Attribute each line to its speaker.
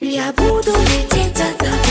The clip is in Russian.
Speaker 1: Я буду лететь за тобой.